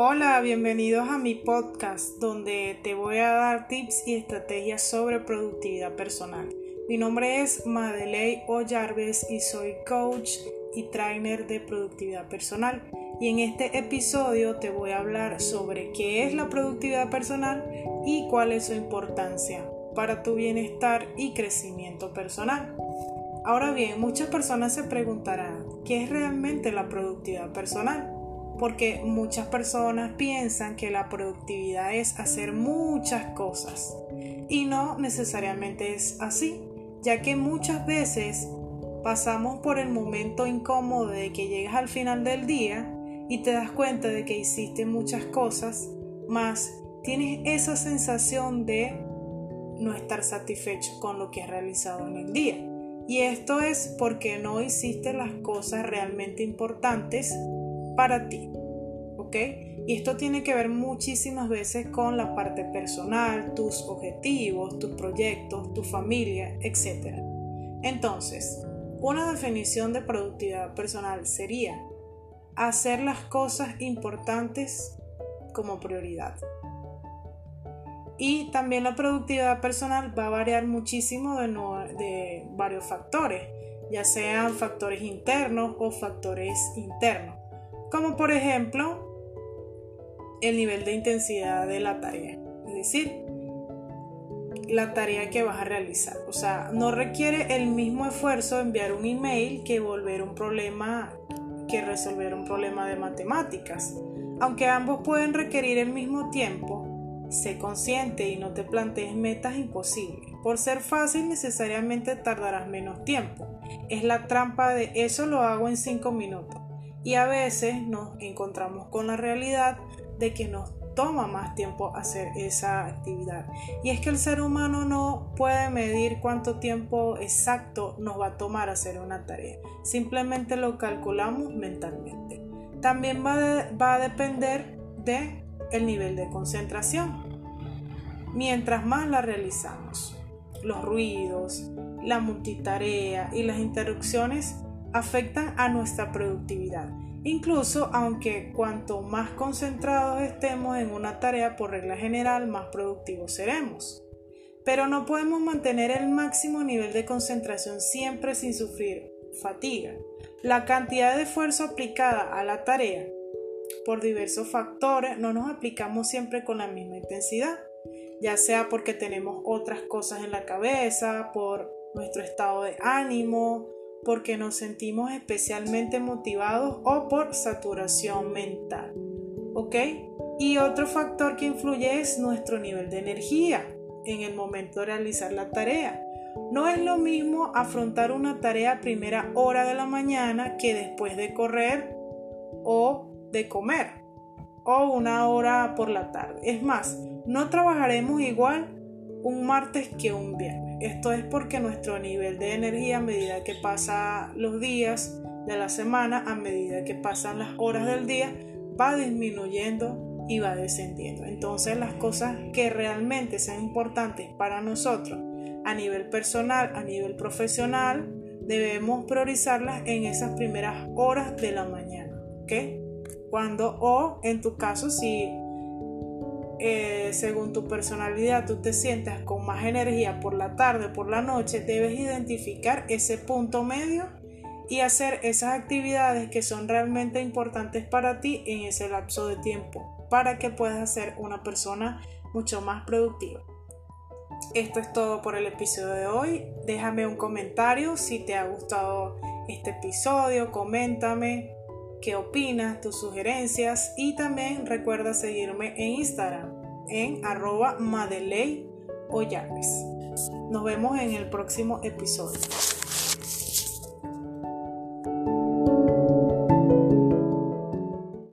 Hola, bienvenidos a mi podcast donde te voy a dar tips y estrategias sobre productividad personal. Mi nombre es Madeley Ollarves y soy coach y trainer de productividad personal. Y en este episodio te voy a hablar sobre qué es la productividad personal y cuál es su importancia para tu bienestar y crecimiento personal. Ahora bien, muchas personas se preguntarán, ¿qué es realmente la productividad personal? Porque muchas personas piensan que la productividad es hacer muchas cosas y no necesariamente es así, ya que muchas veces pasamos por el momento incómodo de que llegas al final del día y te das cuenta de que hiciste muchas cosas, más tienes esa sensación de no estar satisfecho con lo que has realizado en el día. Y esto es porque no hiciste las cosas realmente importantes para ti. ¿Ok? Y esto tiene que ver muchísimas veces con la parte personal, tus objetivos, tus proyectos, tu familia, etc. Entonces, una definición de productividad personal sería hacer las cosas importantes como prioridad. Y también la productividad personal va a variar muchísimo de, varios factores, ya sean factores internos o factores internos como por ejemplo el nivel de intensidad de la tarea, es decir, la tarea que vas a realizar. O sea, no requiere el mismo esfuerzo enviar un email que volver un problema que resolver un problema de matemáticas. Aunque ambos pueden requerir el mismo tiempo, sé consciente y no te plantees metas imposibles. Por ser fácil necesariamente tardarás menos tiempo. Es la trampa de eso lo hago en 5 minutos y a veces nos encontramos con la realidad de que nos toma más tiempo hacer esa actividad. Y es que el ser humano no puede medir cuánto tiempo exacto nos va a tomar hacer una tarea. Simplemente lo calculamos mentalmente. También va, va a depender de el nivel de concentración. Mientras más la realizamos, los ruidos, la multitarea y las interrupciones afectan a nuestra productividad. Incluso aunque cuanto más concentrados estemos en una tarea por regla general, más productivos seremos. Pero no podemos mantener el máximo nivel de concentración siempre sin sufrir fatiga. La cantidad de esfuerzo aplicada a la tarea por diversos factores no nos aplicamos siempre con la misma intensidad, ya sea porque tenemos otras cosas en la cabeza, por nuestro estado de ánimo, porque nos sentimos especialmente motivados o por saturación mental. ¿Ok? Y otro factor que influye es nuestro nivel de energía en el momento de realizar la tarea. No es lo mismo afrontar una tarea primera hora de la mañana que después de correr o de comer o una hora por la tarde. Es más, no trabajaremos igual un martes que un viernes. Esto es porque nuestro nivel de energía a medida que pasan los días de la semana, a medida que pasan las horas del día, va disminuyendo y va descendiendo. Entonces las cosas que realmente sean importantes para nosotros a nivel personal, a nivel profesional, debemos priorizarlas en esas primeras horas de la mañana. ¿Ok? Cuando o en tu caso si eh, según tu personalidad tú te sientas con más energía por la tarde, por la noche, debes identificar ese punto medio y hacer esas actividades que son realmente importantes para ti en ese lapso de tiempo para que puedas ser una persona mucho más productiva. Esto es todo por el episodio de hoy. Déjame un comentario si te ha gustado este episodio, coméntame qué opinas, tus sugerencias y también recuerda seguirme en Instagram en arroba Madeley Nos vemos en el próximo episodio.